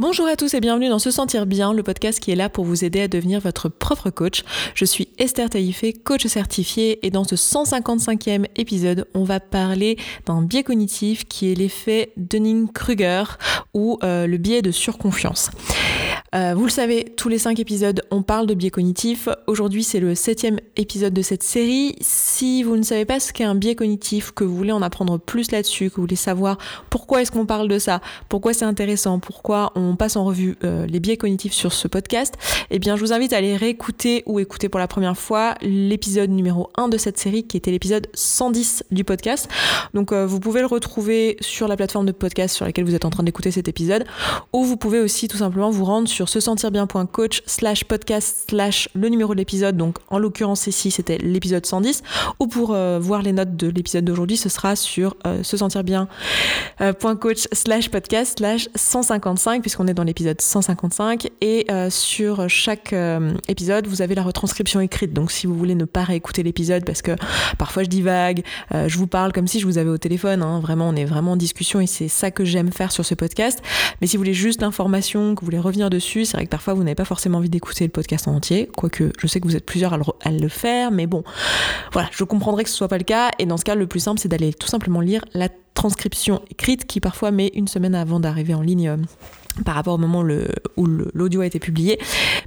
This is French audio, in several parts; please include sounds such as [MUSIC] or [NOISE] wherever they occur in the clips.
Bonjour à tous et bienvenue dans Se Sentir Bien, le podcast qui est là pour vous aider à devenir votre propre coach. Je suis Esther Taïfé, coach certifiée, et dans ce 155e épisode, on va parler d'un biais cognitif qui est l'effet Dunning-Kruger ou euh, le biais de surconfiance. Euh, vous le savez, tous les cinq épisodes, on parle de biais cognitif. Aujourd'hui, c'est le septième épisode de cette série. Si vous ne savez pas ce qu'est un biais cognitif, que vous voulez en apprendre plus là-dessus, que vous voulez savoir pourquoi est-ce qu'on parle de ça, pourquoi c'est intéressant, pourquoi on passe en revue euh, les biais cognitifs sur ce podcast, eh bien, je vous invite à aller réécouter ou écouter pour la première fois l'épisode numéro 1 de cette série, qui était l'épisode 110 du podcast. Donc, euh, vous pouvez le retrouver sur la plateforme de podcast sur laquelle vous êtes en train d'écouter cet épisode, ou vous pouvez aussi tout simplement vous rendre sur se sentir bien.coach slash podcast slash le numéro de l'épisode. Donc en l'occurrence ici c'était l'épisode 110. Ou pour euh, voir les notes de l'épisode d'aujourd'hui, ce sera sur se sentir bien.coach slash podcast slash 155 puisqu'on est dans l'épisode 155. Et euh, sur chaque épisode, vous avez la retranscription écrite. Donc si vous voulez ne pas réécouter l'épisode parce que parfois je divague, je vous parle comme si je vous avais au téléphone. Hein. Vraiment, on est vraiment en discussion et c'est ça que j'aime faire sur ce podcast. Mais si vous voulez juste l'information, que vous voulez revenir dessus, c'est vrai que parfois vous n'avez pas forcément envie d'écouter le podcast en entier, quoique je sais que vous êtes plusieurs à le, faire, mais bon, voilà, je comprendrais que ce soit pas le cas. Et dans ce cas, le plus simple, c'est d'aller tout simplement lire la transcription écrite qui parfois met une semaine avant d'arriver en ligne euh, par rapport au moment où l'audio a été publié.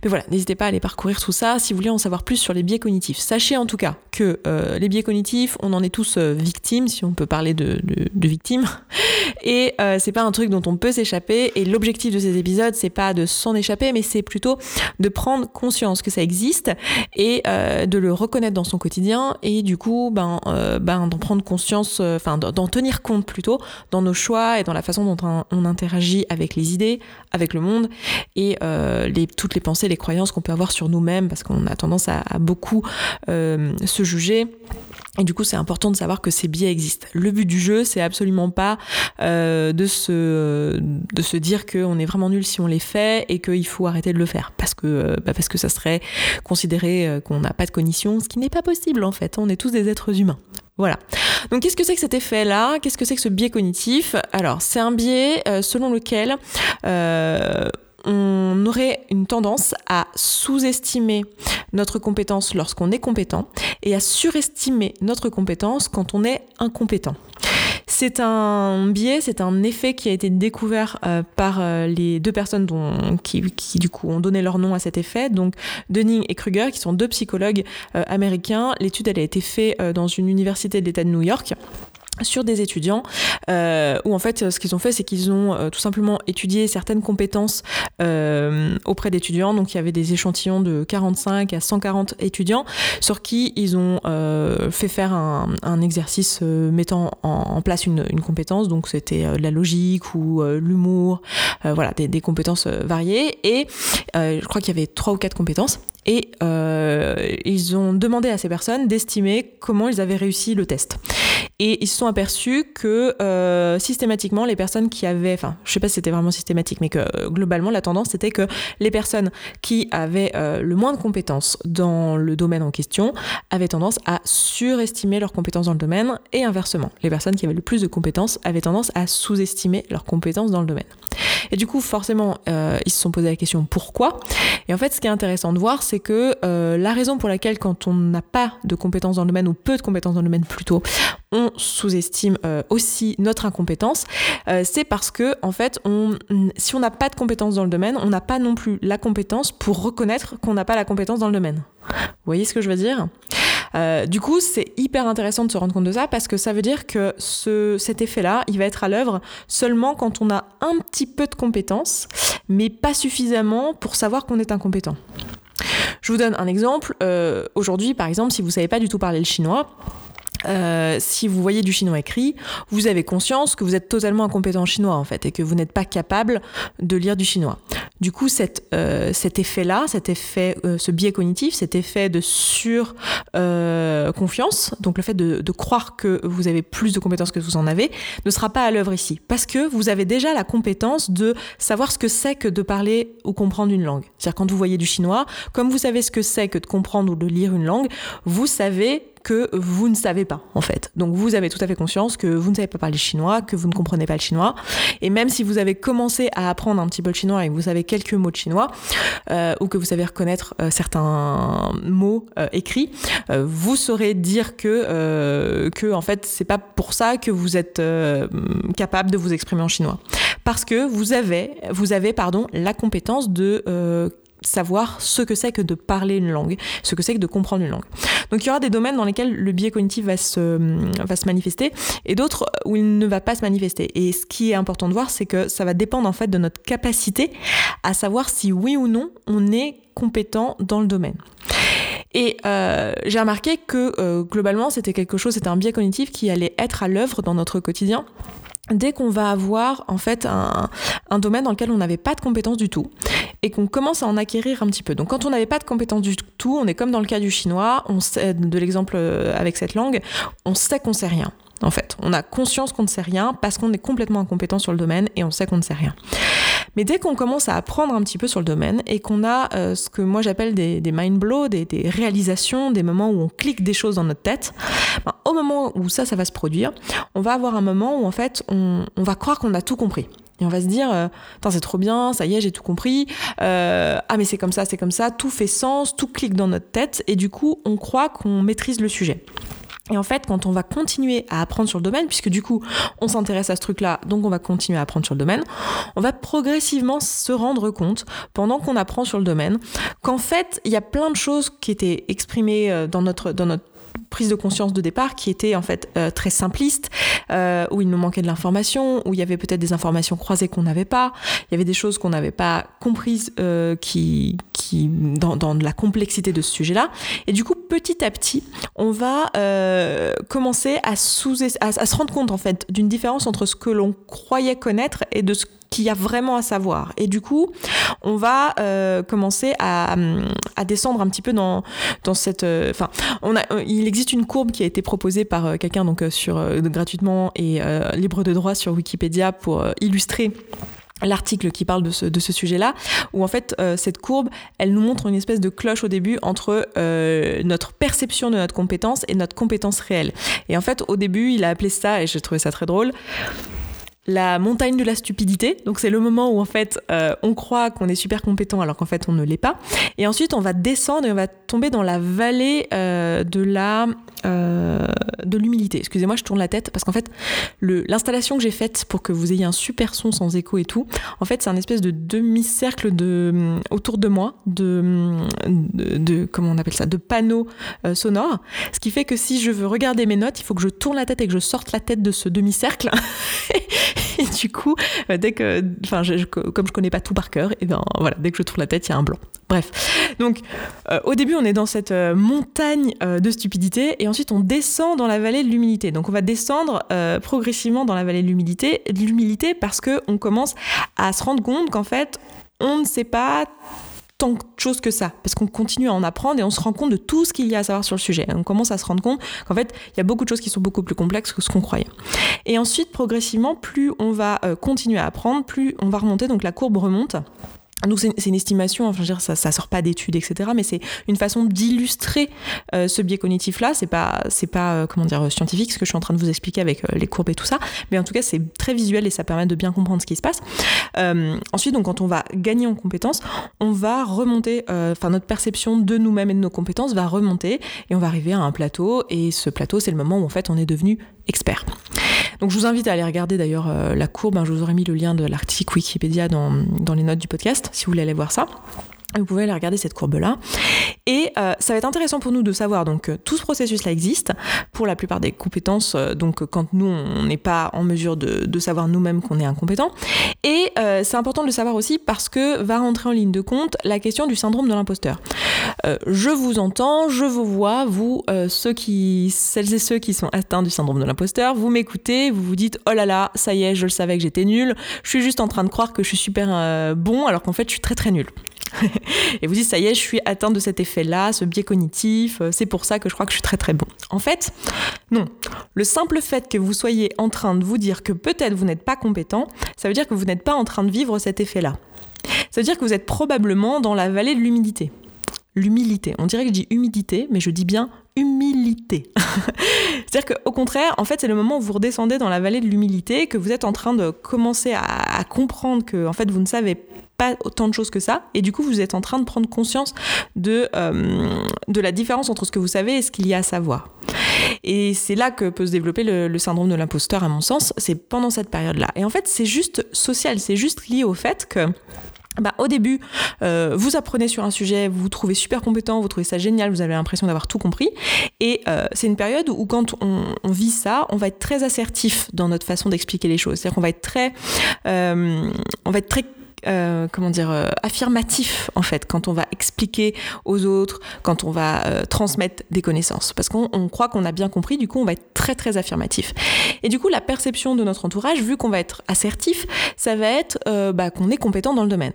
Mais voilà, n'hésitez pas à aller parcourir tout ça si vous voulez en savoir plus sur les biais cognitifs. Sachez en tout cas que euh, les biais cognitifs, on en est tous euh, victimes, si on peut parler de, victimes, [LAUGHS] et euh, c'est pas un truc dont on peut s'échapper. Et l'objectif de ces épisodes, c'est pas de s'en échapper, mais c'est plutôt de prendre conscience que ça existe et de le reconnaître dans son quotidien et du coup, ben, ben d'en prendre conscience, enfin d'en tenir compte plutôt dans nos choix et dans la façon dont on interagit avec les idées avec le monde et euh, toutes les pensées, les croyances qu'on peut avoir sur nous-mêmes parce qu'on a tendance à, beaucoup euh, se juger. Et du coup, c'est important de savoir que ces biais existent. Le but du jeu, c'est absolument pas euh, de, se, de se dire qu'on est vraiment nul si on les fait et qu'il faut arrêter de le faire parce que, bah parce que ça serait considéré qu'on n'a pas de cognition, ce qui n'est pas possible en fait. On est tous des êtres humains. Voilà. Donc qu'est-ce que c'est que cet effet-là? Qu'est-ce que c'est que ce biais cognitif? Alors c'est un biais euh, selon lequel euh, on aurait une tendance à sous-estimer notre compétence lorsqu'on est compétent et à surestimer notre compétence quand on est incompétent. C'est un biais, c'est un effet qui a été découvert euh, par euh, les deux personnes qui, du coup ont donné leur nom à cet effet, donc Dunning et Kruger, qui sont deux psychologues euh, américains. L'étude elle a été faite dans une université de l'État de New York sur des étudiants euh, où en fait ce qu'ils ont fait c'est qu'ils ont euh, tout simplement étudié certaines compétences euh, auprès d'étudiants. Donc il y avait des échantillons de 45 à 140 étudiants sur qui ils ont euh, fait faire un, exercice mettant en, place une, une compétence. Donc c'était la logique ou l'humour voilà des, des compétences variées. Et je crois qu'il y avait trois ou quatre compétences et ils ont demandé à ces personnes d'estimer comment ils avaient réussi le test. Et ils se sont aperçus que euh, systématiquement, les personnes qui avaient, enfin, je sais pas si c'était vraiment systématique, mais que euh, globalement, la tendance c'était que les personnes qui avaient euh, le moins de compétences dans le domaine en question avaient tendance à surestimer leurs compétences dans le domaine, et inversement, les personnes qui avaient le plus de compétences avaient tendance à sous-estimer leurs compétences dans le domaine. Et du coup, forcément, ils se sont posé la question pourquoi? Et en fait, ce qui est intéressant de voir, c'est que la raison pour laquelle, quand on n'a pas de compétences dans le domaine ou peu de compétences dans le domaine plutôt, on sous-estime euh, aussi notre incompétence, euh, c'est parce que en fait, on, si on n'a pas de compétences dans le domaine, on n'a pas non plus la compétence pour reconnaître qu'on n'a pas la compétence dans le domaine. Vous voyez ce que je veux dire? Euh, du coup, c'est hyper intéressant de se rendre compte de ça parce que ça veut dire que ce, cet effet-là, il va être à l'œuvre seulement quand on a un petit peu de compétences, mais pas suffisamment pour savoir qu'on est incompétent. Je vous donne un exemple. Aujourd'hui, par exemple, si vous savez pas du tout parler le chinois, euh, si vous voyez du chinois écrit, vous avez conscience que vous êtes totalement incompétent en chinois en fait et que vous n'êtes pas capable de lire du chinois. Du coup, cette, euh, cet effet-là, cet effet, euh, ce biais cognitif, cet effet de sur confiance, donc le fait de, de, croire que vous avez plus de compétences que vous en avez, ne sera pas à l'œuvre ici parce que vous avez déjà la compétence de savoir ce que c'est que de parler ou comprendre une langue. C'est-à-dire quand vous voyez du chinois, comme vous savez ce que c'est que de comprendre ou de lire une langue, vous savez que vous ne savez pas, en fait. Donc vous avez tout à fait conscience que vous ne savez pas parler chinois, que vous ne comprenez pas le chinois. Et même si vous avez commencé à apprendre un petit peu le chinois et que vous avez quelques mots de chinois, euh, ou que vous savez reconnaître euh, certains mots euh, écrits, vous saurez dire que, que en fait, c'est pas pour ça que vous êtes capable de vous exprimer en chinois. Parce que vous avez, vous avez pardon, la compétence de savoir ce que c'est que de parler une langue, ce que c'est que de comprendre une langue. Donc il y aura des domaines dans lesquels le biais cognitif va se, va se manifester et d'autres où il ne va pas se manifester. Et ce qui est important de voir, c'est que ça va dépendre en fait de notre capacité à savoir si oui ou non on est compétent dans le domaine. Et euh, j'ai remarqué que euh, globalement, c'était quelque chose, c'était un biais cognitif qui allait être à l'œuvre dans notre quotidien dès qu'on va avoir en fait un, domaine dans lequel on n'avait pas de compétences du tout et qu'on commence à en acquérir un petit peu. Donc quand on n'avait pas de compétences du tout, on est comme dans le cas du chinois, on sait, de l'exemple euh, avec cette langue, on sait qu'on sait rien. En fait, on a conscience qu'on ne sait rien parce qu'on est complètement incompétent sur le domaine et on sait qu'on ne sait rien. Mais dès qu'on commence à apprendre un petit peu sur le domaine et qu'on a euh, ce que moi j'appelle des, mind blows, des, réalisations, des moments où on clique des choses dans notre tête, ben, moment où ça, ça va se produire, on va avoir un moment où en fait on, va croire qu'on a tout compris. Et on va se dire, euh, c'est trop bien, ça y est, j'ai tout compris. Euh, ah mais c'est comme ça, c'est comme ça, tout fait sens, tout clique dans notre tête, et du coup, on croit qu'on maîtrise le sujet. Et en fait, quand on va continuer à apprendre sur le domaine, puisque du coup, on s'intéresse à ce truc-là, donc on va continuer à apprendre sur le domaine, on va progressivement se rendre compte, pendant qu'on apprend sur le domaine, qu'en fait, il y a plein de choses qui étaient exprimées euh, dans notre, dans notre prise de conscience de départ qui était en fait euh, très simpliste, euh, où il nous manquait de l'information, où il y avait peut-être des informations croisées qu'on n'avait pas, il y avait des choses qu'on n'avait pas comprises euh, qui, qui, dans, dans la complexité de ce sujet-là. Et du coup, petit à petit, on va commencer à, sous, à, à se rendre compte en fait d'une différence entre ce que l'on croyait connaître et de ce qu'il y a vraiment à savoir. Et du coup, on va euh, commencer à, descendre un petit peu dans, dans cette. Euh, enfin, euh, il existe une courbe qui a été proposée par quelqu'un donc sur gratuitement et libre de droit sur Wikipédia pour illustrer l'article qui parle de ce, de ce sujet-là, où en fait cette courbe, elle nous montre une espèce de cloche au début entre notre perception de notre compétence et notre compétence réelle. Et en fait, au début, il a appelé ça, et j'ai trouvé ça très drôle, la montagne de la stupidité. Donc c'est le moment où en fait euh, on croit qu'on est super compétent alors qu'en fait on ne l'est pas. Et ensuite on va descendre et on va tomber dans la vallée euh, de la euh, de l'humilité. Excusez-moi, je tourne la tête parce qu'en fait l'installation que j'ai faite pour que vous ayez un super son sans écho et tout, en fait c'est un espèce de demi-cercle de autour de moi de, de, comment on appelle ça de panneaux sonores. Ce qui fait que si je veux regarder mes notes, il faut que je tourne la tête et que je sorte la tête de ce demi-cercle. [LAUGHS] [LAUGHS] et du coup, euh, dès que, enfin, comme je connais pas tout par cœur, et ben voilà, dès que je tourne la tête, il y a un blanc. Bref, donc euh, au début, on est dans cette euh, montagne de stupidité, et ensuite on descend dans la vallée de l'humilité. Donc on va descendre progressivement dans la vallée de l'humilité, l'humilité parce que on commence à se rendre compte qu'en fait, on ne sait pas tant de choses que ça, parce qu'on continue à en apprendre et on se rend compte de tout ce qu'il y a à savoir sur le sujet. On commence à se rendre compte qu'en fait, il y a beaucoup de choses qui sont beaucoup plus complexes que ce qu'on croyait. Et ensuite, progressivement, plus on va euh, continuer à apprendre, plus on va remonter, donc la courbe remonte. Donc c'est une estimation, enfin ça, ça sort pas d'études, etc. Mais c'est une façon d'illustrer euh, ce biais cognitif-là. C'est pas, c'est pas euh, comment dire scientifique ce que je suis en train de vous expliquer avec euh, les courbes et tout ça, mais en tout cas c'est très visuel et ça permet de bien comprendre ce qui se passe. ensuite, donc quand on va gagner en compétences, on va remonter, enfin notre perception de nous-mêmes et de nos compétences va remonter et on va arriver à un plateau. Et ce plateau, c'est le moment où en fait on est devenu expert. Donc je vous invite à aller regarder d'ailleurs euh, la courbe, hein, je vous aurais mis le lien de l'article Wikipédia dans, dans les notes du podcast si vous voulez aller voir ça. Vous pouvez aller regarder cette courbe-là. Et euh, ça va être intéressant pour nous de savoir donc tout ce processus-là existe pour la plupart des compétences. Euh, donc quand nous on n'est pas en mesure de, savoir nous-mêmes qu'on est incompétent. Et euh, c'est important de le savoir aussi parce que va rentrer en ligne de compte la question du syndrome de l'imposteur. je vous entends, je vous vois, vous ceux qui, celles et ceux qui sont atteints du syndrome de l'imposteur, vous m'écoutez, vous vous dites oh là là, ça y est, je le savais que j'étais nul. Je suis juste en train de croire que je suis super bon alors qu'en fait je suis très très nul. [LAUGHS] et vous dites, ça y est, je suis atteinte de cet effet-là, ce biais cognitif, euh, c'est pour ça que je crois que je suis très très bon. En fait, non. Le simple fait que vous soyez en train de vous dire que peut-être vous n'êtes pas compétent, ça veut dire que vous n'êtes pas en train de vivre cet effet-là. Ça veut dire que vous êtes probablement dans la vallée de l'humidité. L'humilité. On dirait que je dis humidité, mais je dis bien humilité. [LAUGHS] C'est-à-dire qu'au contraire, en fait, c'est le moment où vous redescendez dans la vallée de l'humilité, que vous êtes en train de commencer à, à comprendre que, en fait, vous ne savez pas autant de choses que ça. Et du coup, vous êtes en train de prendre conscience de, euh, de la différence entre ce que vous savez et ce qu'il y a à savoir. Et c'est là que peut se développer le, syndrome de l'imposteur, à mon sens. C'est pendant cette période-là. Et en fait, c'est juste social. C'est juste lié au fait que bah, au début, euh, vous apprenez sur un sujet, vous vous trouvez super compétent, vous trouvez ça génial, vous avez l'impression d'avoir tout compris. Et euh, c'est une période où quand on, vit ça, on va être très assertif dans notre façon d'expliquer les choses. C'est-à-dire qu'on va être très, on va être très euh, comment dire, euh, affirmatif en fait quand on va expliquer aux autres, quand on va euh, transmettre des connaissances, parce qu'on croit qu'on a bien compris, du coup on va être très très affirmatif. Et du coup la perception de notre entourage, vu qu'on va être assertif, ça va être bah, qu'on est compétent dans le domaine.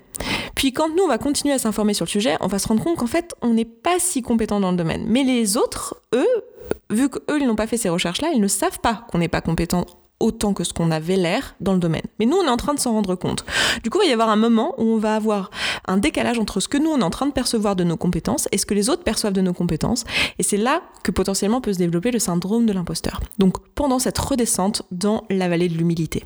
Puis quand nous on va continuer à s'informer sur le sujet, on va se rendre compte qu'en fait on n'est pas si compétent dans le domaine. Mais les autres, eux, vu qu'eux ils n'ont pas fait ces recherches-là, ils ne savent pas qu'on n'est pas compétent autant que ce qu'on avait l'air dans le domaine. Mais nous, on est en train de s'en rendre compte. Du coup, il va y avoir un moment où on va avoir un décalage entre ce que nous, on est en train de percevoir de nos compétences et ce que les autres perçoivent de nos compétences. Et c'est là que potentiellement peut se développer le syndrome de l'imposteur. Donc, pendant cette redescente dans la vallée de l'humilité.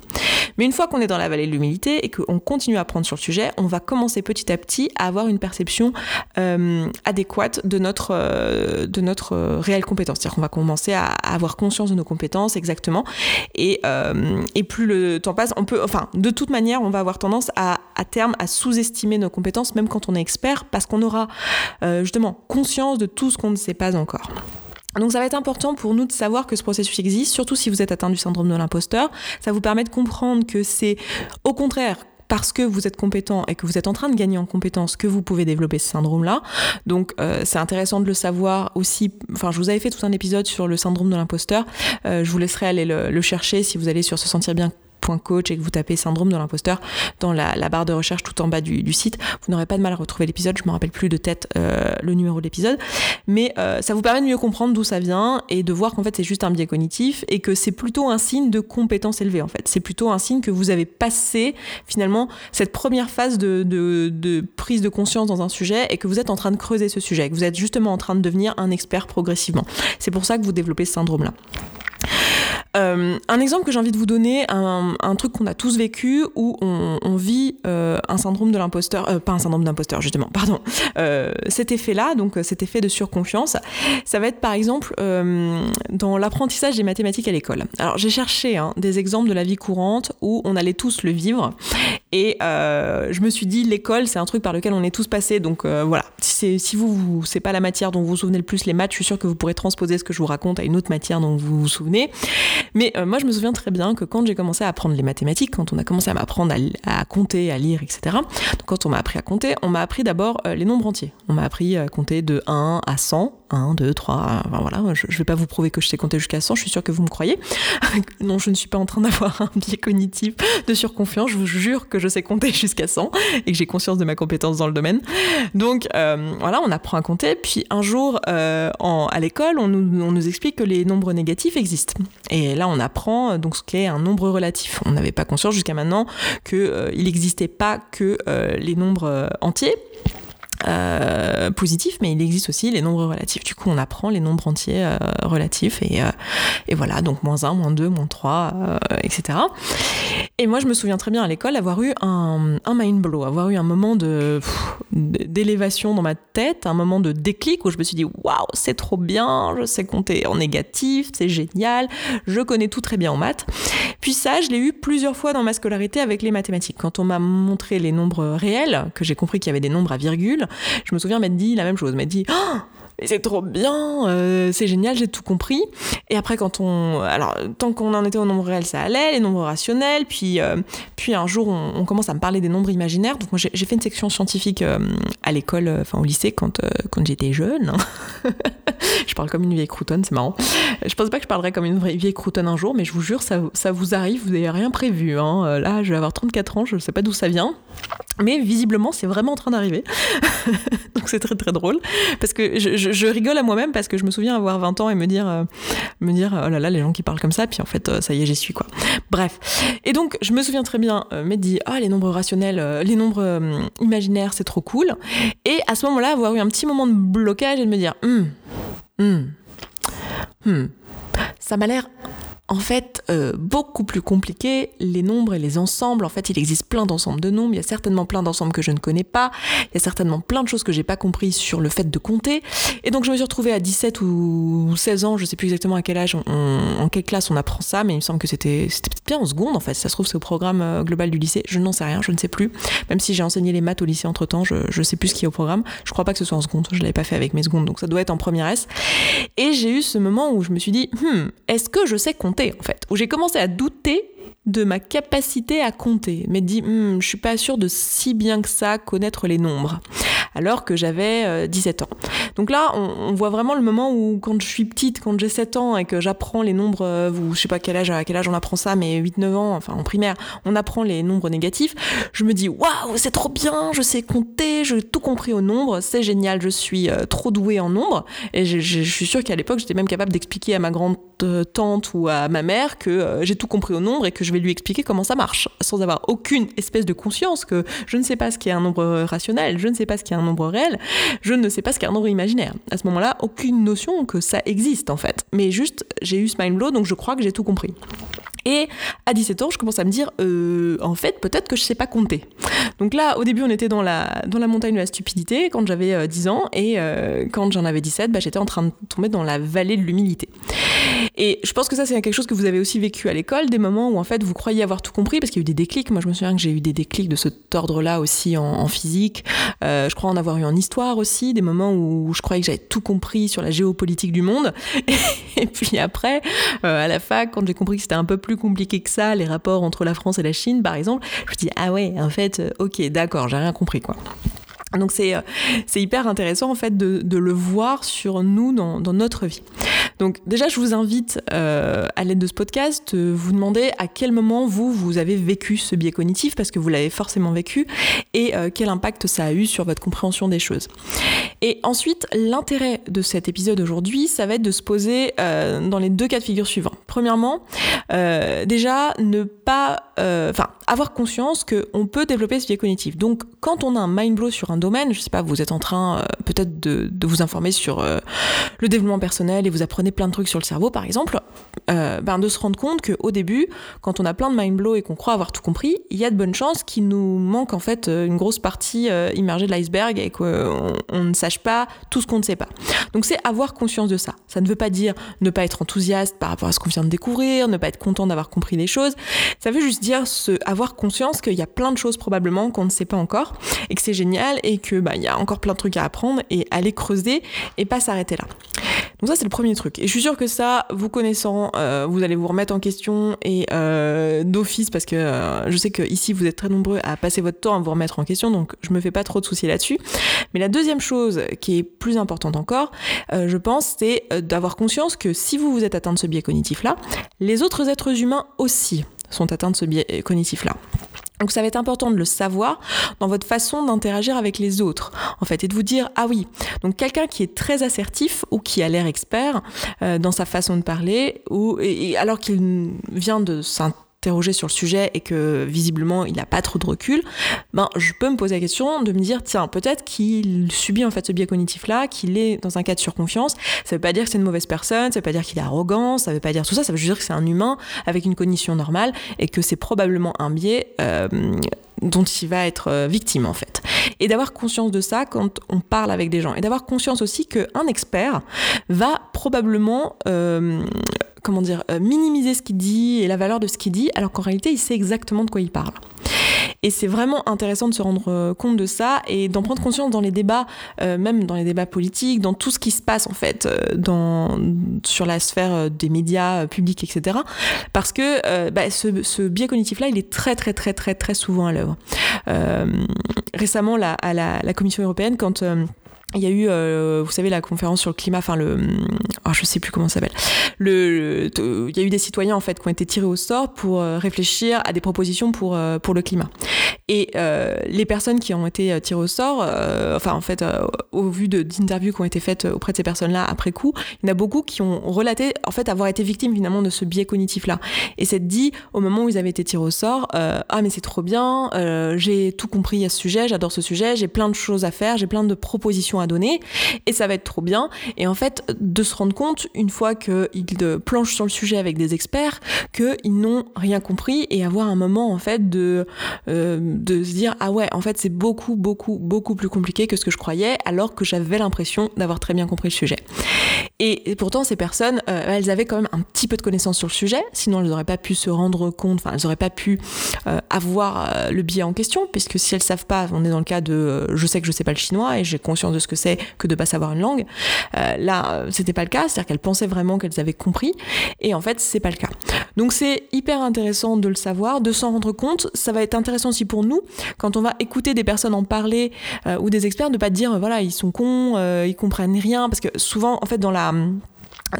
Mais une fois qu'on est dans la vallée de l'humilité et qu'on continue à apprendre sur le sujet, on va commencer petit à petit à avoir une perception euh, adéquate de notre, euh, de notre euh, réelle compétence. C'est-à-dire qu'on va commencer à, avoir conscience de nos compétences exactement. Et, euh, et plus le temps passe, on peut, enfin, de toute manière, on va avoir tendance à, à terme à sous-estimer nos compétences, même quand on est expert, parce qu'on aura euh, justement conscience de tout ce qu'on ne sait pas encore. Donc ça va être important pour nous de savoir que ce processus existe, surtout si vous êtes atteint du syndrome de l'imposteur. Ça vous permet de comprendre que c'est au contraire parce que vous êtes compétent et que vous êtes en train de gagner en compétences que vous pouvez développer ce syndrome-là. Donc euh, c'est intéressant de le savoir aussi. Enfin, je vous avais fait tout un épisode sur le syndrome de l'imposteur. Euh, je vous laisserai aller le, le, chercher si vous allez sur se sentir bien coach et que vous tapez syndrome de l'imposteur dans la, barre de recherche tout en bas du, site, vous n'aurez pas de mal à retrouver l'épisode. Je me rappelle plus de tête euh, le numéro de l'épisode, mais euh, ça vous permet de mieux comprendre d'où ça vient et de voir qu'en fait c'est juste un biais cognitif et que c'est plutôt un signe de compétence élevée en fait. C'est plutôt un signe que vous avez passé finalement cette première phase de, de, de prise de conscience dans un sujet et que vous êtes en train de creuser ce sujet, que vous êtes justement en train de devenir un expert progressivement. C'est pour ça que vous développez ce syndrome-là. Euh, un exemple que j'ai envie de vous donner, un, truc qu'on a tous vécu où on, vit euh, un syndrome de l'imposteur, euh, pas un syndrome d'imposteur justement, pardon, cet effet-là, donc cet effet de surconfiance, ça va être par exemple dans l'apprentissage des mathématiques à l'école. Alors j'ai cherché hein, des exemples de la vie courante où on allait tous le vivre et je me suis dit l'école c'est un truc par lequel on est tous passés, donc voilà, si, vous, c'est pas la matière dont vous vous souvenez le plus les maths, je suis sûre que vous pourrez transposer ce que je vous raconte à une autre matière dont vous vous souvenez. Mais euh, moi, je me souviens très bien que quand j'ai commencé à apprendre les mathématiques, quand on a commencé à m'apprendre à, compter, à lire, etc., donc quand on m'a appris à compter, on m'a appris d'abord euh, les nombres entiers. On m'a appris à compter de 1 à 100, 1, 2, 3, enfin voilà, je, je vais pas vous prouver que je sais compter jusqu'à 100, je suis sûre que vous me croyez. [LAUGHS] non, je ne suis pas en train d'avoir [LAUGHS] un biais cognitif de surconfiance, je vous jure que je sais compter jusqu'à 100 et que j'ai conscience de ma compétence dans le domaine. Donc euh, voilà, on apprend à compter, puis un jour euh, à l'école, on nous, explique que les nombres négatifs existent. Et là, on apprend euh, donc ce qu'est un nombre relatif. On n'avait pas conscience jusqu'à maintenant qu'il n'existait pas que les nombres entiers. Euh, positifs, mais il existe aussi les nombres relatifs. Du coup, on apprend les nombres entiers euh, relatifs et, euh, et, voilà, donc moins 1, moins 2, moins 3, euh, etc. Et moi, je me souviens très bien à l'école avoir eu un mind blow, avoir eu un moment de d'élévation dans ma tête, un moment de déclic où je me suis dit waouh, c'est trop bien, je sais compter en négatif, c'est génial, je connais tout très bien en maths. Puis ça, je l'ai eu plusieurs fois dans ma scolarité avec les mathématiques. Quand on m'a montré les nombres réels, que j'ai compris qu'il y avait des nombres à virgule, je me souviens m'être dit la même chose, m'être dit oh c'est trop bien, euh, c'est génial, j'ai tout compris. Et après, quand on, alors tant qu'on en était au nombre réel, ça allait, les nombres rationnels. Puis, euh, puis un jour, on, commence à me parler des nombres imaginaires. Donc moi, j'ai fait une section scientifique euh, à l'école, enfin au lycée, quand quand j'étais jeune. [LAUGHS] je parle comme une vieille croutonne, c'est marrant. Je pense pas que je parlerai comme une vraie vieille croutonne un jour, mais je vous jure, ça, ça vous arrive, vous n'avez rien prévu. Hein. Là, je vais avoir 34 ans, je sais pas d'où ça vient. Mais visiblement, c'est vraiment en train d'arriver. [LAUGHS] Donc c'est très très drôle. Parce que je, je rigole à moi-même parce que je me souviens avoir 20 ans et me dire, euh, me dire oh là là, les gens qui parlent comme ça, puis en fait, euh, ça y est, j'y suis quoi. Bref. Et donc, je me souviens très bien m'être dit, ah, oh, les nombres rationnels, euh, les nombres imaginaires, c'est trop cool. Et à ce moment-là, avoir eu un petit moment de blocage et de me dire, hum, hum hmm, ça m'a l'air en fait euh, beaucoup plus compliqué. Les nombres et les ensembles, en fait, il existe plein d'ensembles de nombres. Il y a certainement plein d'ensembles que je ne connais pas. Il y a certainement plein de choses que j'ai pas compris sur le fait de compter. Et donc je me suis retrouvée à 17 ou 16 ans, je sais plus exactement à quel âge, en quelle classe on apprend ça, mais il me semble que c'était peut-être bien en seconde en fait. Ça se trouve c'est au programme euh, global du lycée. Je n'en sais rien, je ne sais plus. Même si j'ai enseigné les maths au lycée entre temps, je je sais plus ce qui est au programme. Je crois pas que ce soit en seconde. Je l'avais pas fait avec mes secondes, donc ça doit être en première S. Et j'ai eu ce moment où je me suis dit, hmm, est-ce que je sais compter? En fait. Où j'ai commencé à douter de ma capacité à compter, mais dit hmm, je suis pas sûre de si bien que ça connaître les nombres alors que j'avais 17 euh, ans. Donc là, on, voit vraiment le moment où quand je suis petite, quand j'ai 7 ans et que j'apprends les nombres, euh, vous, je sais pas quel âge, à quel âge on apprend ça, mais 8-9 ans, enfin en primaire, on apprend les nombres négatifs, je me dis waouh, c'est trop bien, je sais compter, j'ai tout compris au nombre, c'est génial, je suis euh, trop douée en nombre. Et je, suis sûre qu'à l'époque, j'étais même capable d'expliquer à ma grande tante ou à ma mère que j'ai tout compris au nombre et que je vais lui expliquer comment ça marche, sans avoir aucune espèce de conscience que je ne sais pas ce qu'est un nombre rationnel, je ne sais pas ce qu'est un nombre réel, je ne sais pas ce qu'est un nombre imaginaire. À ce moment-là, aucune notion que ça existe en fait. Mais juste, j'ai eu ce mind blow, donc je crois que j'ai tout compris. Et à 17 ans, je commence à me dire, euh, en fait, peut-être que je sais pas compter. Donc là, au début, on était dans la, dans la montagne de la stupidité quand j'avais 10 euh, ans, et euh, quand j'en avais 17, bah, j'étais en train de tomber dans la vallée de l'humilité. Et je pense que ça, c'est quelque chose que vous avez aussi vécu à l'école, des moments où en fait vous croyez avoir tout compris, parce qu'il y a eu des déclics. Moi, je me souviens que j'ai eu des déclics de cet ordre-là aussi en, physique. je crois en avoir eu en histoire aussi, des moments où je croyais que j'avais tout compris sur la géopolitique du monde. [LAUGHS] Et puis après, à la fac, quand j'ai compris que c'était un peu plus compliqué que ça, les rapports entre la France et la Chine, par exemple, je me dis, ah ouais, en fait, euh, ok, d'accord, j'ai rien compris, quoi. Donc c'est euh, c'est hyper intéressant en fait de, de, le voir sur nous dans, dans notre vie. Donc déjà, je vous invite euh, à l'aide de ce podcast, euh, vous demander à quel moment vous, vous avez vécu ce biais cognitif, parce que vous l'avez forcément vécu, et euh, quel impact ça a eu sur votre compréhension des choses. Et ensuite, l'intérêt de cet épisode aujourd'hui, ça va être de se poser dans les deux cas de figure suivants. Premièrement, déjà, ne pas... Enfin, avoir conscience qu'on peut développer ce biais cognitif. Donc, quand on a un mind blow sur un domaine, je sais pas, vous êtes en train peut-être de, vous informer sur le développement personnel et vous apprenez plein de trucs sur le cerveau, par exemple, euh, ben de se rendre compte qu'au début, quand on a plein de mind blow et qu'on croit avoir tout compris, il y a de bonnes chances qu'il nous manque en fait euh, une grosse partie euh, immergée de l'iceberg et qu'on on ne sache pas tout ce qu'on ne sait pas. Donc c'est avoir conscience de ça. Ça ne veut pas dire ne pas être enthousiaste par rapport à ce qu'on vient de découvrir, ne pas être content d'avoir compris les choses. Ça veut juste dire avoir conscience qu'il y a plein de choses probablement qu'on ne sait pas encore et que c'est génial et que bah y a encore plein de trucs à apprendre et aller creuser et pas s'arrêter là. Donc ça c'est le premier truc. Et je suis sûre que ça, vous connaissant, euh, vous allez vous remettre en question et euh, d'office parce que euh, je sais que ici vous êtes très nombreux à passer votre temps à vous remettre en question, donc je me fais pas trop de soucis là-dessus. Mais la deuxième chose qui est plus importante encore, je pense, c'est d'avoir conscience que si vous vous êtes atteint de ce biais cognitif-là, les autres êtres humains aussi sont atteints de ce biais cognitif-là. Donc ça va être important de le savoir dans votre façon d'interagir avec les autres, en fait, et de vous dire ah oui, donc quelqu'un qui est très assertif ou qui a l'air expert euh, dans sa façon de parler, ou et, alors qu'il vient de interroger sur le sujet et que visiblement il n'a pas trop de recul, ben je peux me poser la question de me dire tiens peut-être qu'il subit en fait ce biais cognitif là, qu'il est dans un cas de surconfiance. Ça veut pas dire que c'est une mauvaise personne, ça veut pas dire qu'il est arrogant, ça veut pas dire tout ça, ça veut juste dire que c'est un humain avec une cognition normale et que c'est probablement un biais euh, dont il va être euh, victime en fait. Et d'avoir conscience de ça quand on parle avec des gens. Et d'avoir conscience aussi qu'un expert va probablement euh, comment dire, euh, minimiser ce qu'il dit et la valeur de ce qu'il dit, alors qu'en réalité, il sait exactement de quoi il parle. Et c'est vraiment intéressant de se rendre euh, compte de ça et d'en prendre conscience dans les débats, euh, même dans les débats politiques, dans tout ce qui se passe en fait dans, sur la sphère des médias publics, etc. Parce que bah, ce, ce, biais cognitif-là, il est très très très très très souvent à l'œuvre. récemment, à la, Commission européenne, quand il y a eu, euh, vous savez, la conférence sur le climat, enfin le, oh, je sais plus comment ça s'appelle. Le, il y a eu des citoyens en fait qui ont été tirés au sort pour euh, réfléchir à des propositions pour euh, pour le climat. Et les personnes qui ont été tirées au sort, enfin en fait, au vu d'interviews qui ont été faites auprès de ces personnes-là après coup, il y en a beaucoup qui ont relaté en fait avoir été victimes finalement de ce biais cognitif-là. Et c'est dit au moment où ils avaient été tirés au sort, ah mais c'est trop bien, j'ai tout compris à ce sujet, j'adore ce sujet, j'ai plein de choses à faire, j'ai plein de propositions à donner et ça va être trop bien. Et en fait, de se rendre compte, une fois qu'ils planchent sur le sujet avec des experts, qu'ils n'ont rien compris et avoir un moment en fait de, euh, de se dire ah ouais, en fait c'est beaucoup, beaucoup, beaucoup plus compliqué que ce que je croyais alors que j'avais l'impression d'avoir très bien compris le sujet. Et, pourtant, ces personnes, euh, elles avaient quand même un petit peu de connaissances sur le sujet, sinon elles n'auraient pas pu se rendre compte, enfin elles n'auraient pas pu euh, avoir le biais en question, puisque si elles savent pas, on est dans le cas de je sais que je sais pas le chinois et j'ai conscience de ce que c'est que de pas savoir une langue. là, c'était pas le cas, c'est-à-dire qu'elles pensaient vraiment qu'elles avaient compris, et en fait, c'est pas le cas. Donc c'est hyper intéressant de le savoir, de s'en rendre compte. Ça va être intéressant aussi pour nous quand on va écouter des personnes en parler euh, ou des experts, de pas dire voilà ils sont cons, euh, ils comprennent rien, parce que souvent en fait dans la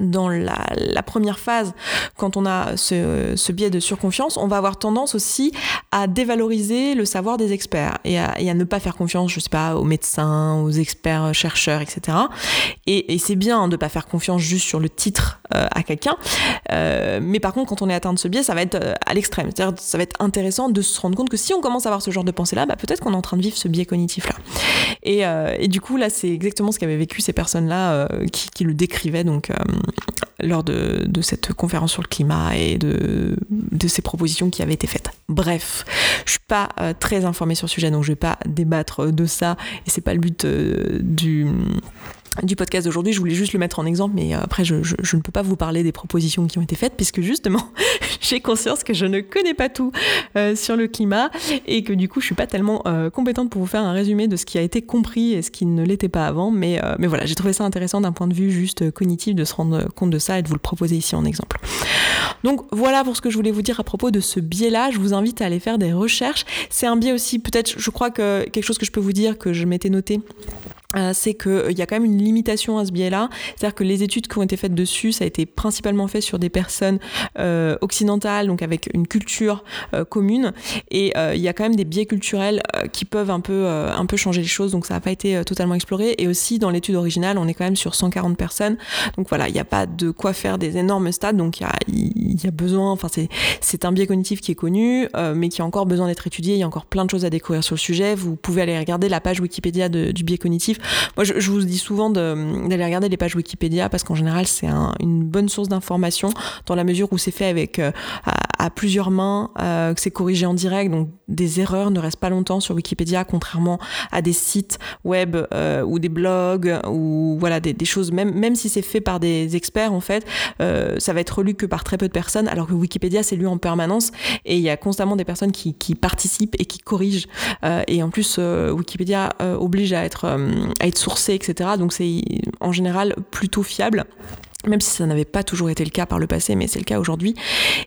dans la, première phase, quand on a ce, biais de surconfiance, on va avoir tendance aussi à dévaloriser le savoir des experts et à, ne pas faire confiance, je sais pas, aux médecins, aux experts chercheurs, etc. Et, c'est bien de ne pas faire confiance juste sur le titre euh, à quelqu'un, euh, mais par contre, quand on est atteint de ce biais, ça va être euh, à l'extrême. C'est-à-dire, ça va être intéressant de se rendre compte que si on commence à avoir ce genre de pensée-là, bah, peut-être qu'on est en train de vivre ce biais cognitif-là. Et, du coup, là, c'est exactement ce qu'avaient vécu ces personnes-là qui, qui, le décrivaient. Donc, lors de, cette conférence sur le climat et de, ces propositions qui avaient été faites. Bref, je suis pas euh, très informée sur le sujet, donc je vais pas débattre de ça, et c'est pas le but euh, du du podcast d'aujourd'hui, je voulais juste le mettre en exemple, mais euh, après, je, ne peux pas vous parler des propositions qui ont été faites, puisque justement, [LAUGHS] j'ai conscience que je ne connais pas tout euh, sur le climat et que du coup, je suis pas tellement euh, compétente pour vous faire un résumé de ce qui a été compris et ce qui ne l'était pas avant. Mais, mais voilà, j'ai trouvé ça intéressant d'un point de vue juste cognitif de se rendre compte de ça et de vous le proposer ici en exemple. Donc voilà pour ce que je voulais vous dire à propos de ce biais-là. Je vous invite à aller faire des recherches. C'est un biais aussi, peut-être, je crois que quelque chose que je peux vous dire que je m'étais noté euh, c'est qu'il euh, y a quand même une limitation à ce biais-là. C'est-à-dire que les études qui ont été faites dessus, ça a été principalement fait sur des personnes euh, occidentales, donc avec une culture commune. Et il y a quand même des biais culturels qui peuvent un peu, un peu changer les choses, donc ça n'a pas été totalement exploré. Et aussi, dans l'étude originale, on est quand même sur 140 personnes. Donc voilà, il n'y a pas de quoi faire des énormes stades, donc il y a, y a, besoin, enfin c'est un biais cognitif qui est connu, mais qui a encore besoin d'être étudié. Il y a encore plein de choses à découvrir sur le sujet. Vous pouvez aller regarder la page Wikipédia du biais cognitif moi, je, vous dis souvent d'aller regarder les pages Wikipédia parce qu'en général, c'est une bonne source d'information dans la mesure où c'est fait avec euh, à, plusieurs mains, euh, que c'est corrigé en direct, donc des erreurs ne restent pas longtemps sur Wikipédia, contrairement à des sites web euh, ou des blogs ou voilà des, choses. Même même si c'est fait par des experts, en fait, ça va être lu que par très peu de personnes, alors que Wikipédia c'est lu en permanence et il y a constamment des personnes qui, qui participent et qui corrigent. et en plus, Wikipédia oblige à être à être sourcé, etc. Donc c'est en général plutôt fiable même si ça n'avait pas toujours été le cas par le passé, mais c'est le cas aujourd'hui.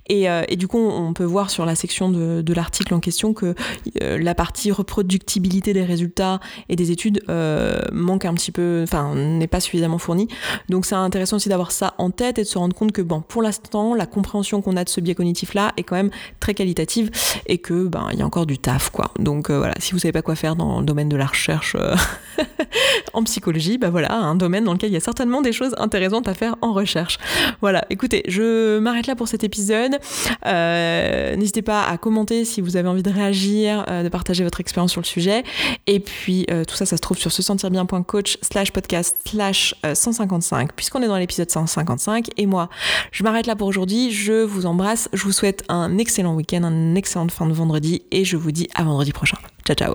Et, euh, du coup, on peut voir sur la section de, de l'article en question que euh, la partie reproductibilité des résultats et des études euh, manque un petit peu, enfin, n'est pas suffisamment fournie. Donc c'est intéressant aussi d'avoir ça en tête et de se rendre compte que, bon, pour l'instant, la compréhension qu'on a de ce biais cognitif-là est quand même très qualitative et que, ben, il y a encore du taf, quoi. Donc voilà, si vous savez pas quoi faire dans le domaine de la recherche [LAUGHS] en psychologie, ben voilà, un domaine dans lequel il y a certainement des choses intéressantes à faire en recherche. Voilà, écoutez, je m'arrête là pour cet épisode. Euh, n'hésitez pas à commenter si vous avez envie de réagir, euh, de partager votre expérience sur le sujet. Et puis, euh, tout ça, ça se trouve sur se sentir bien.coach slash podcast slash 155, puisqu'on est dans l'épisode 155. Et moi, je m'arrête là pour aujourd'hui. Je vous embrasse. Je vous souhaite un excellent week-end, une excellente fin de vendredi. Et je vous dis à vendredi prochain. Ciao, ciao.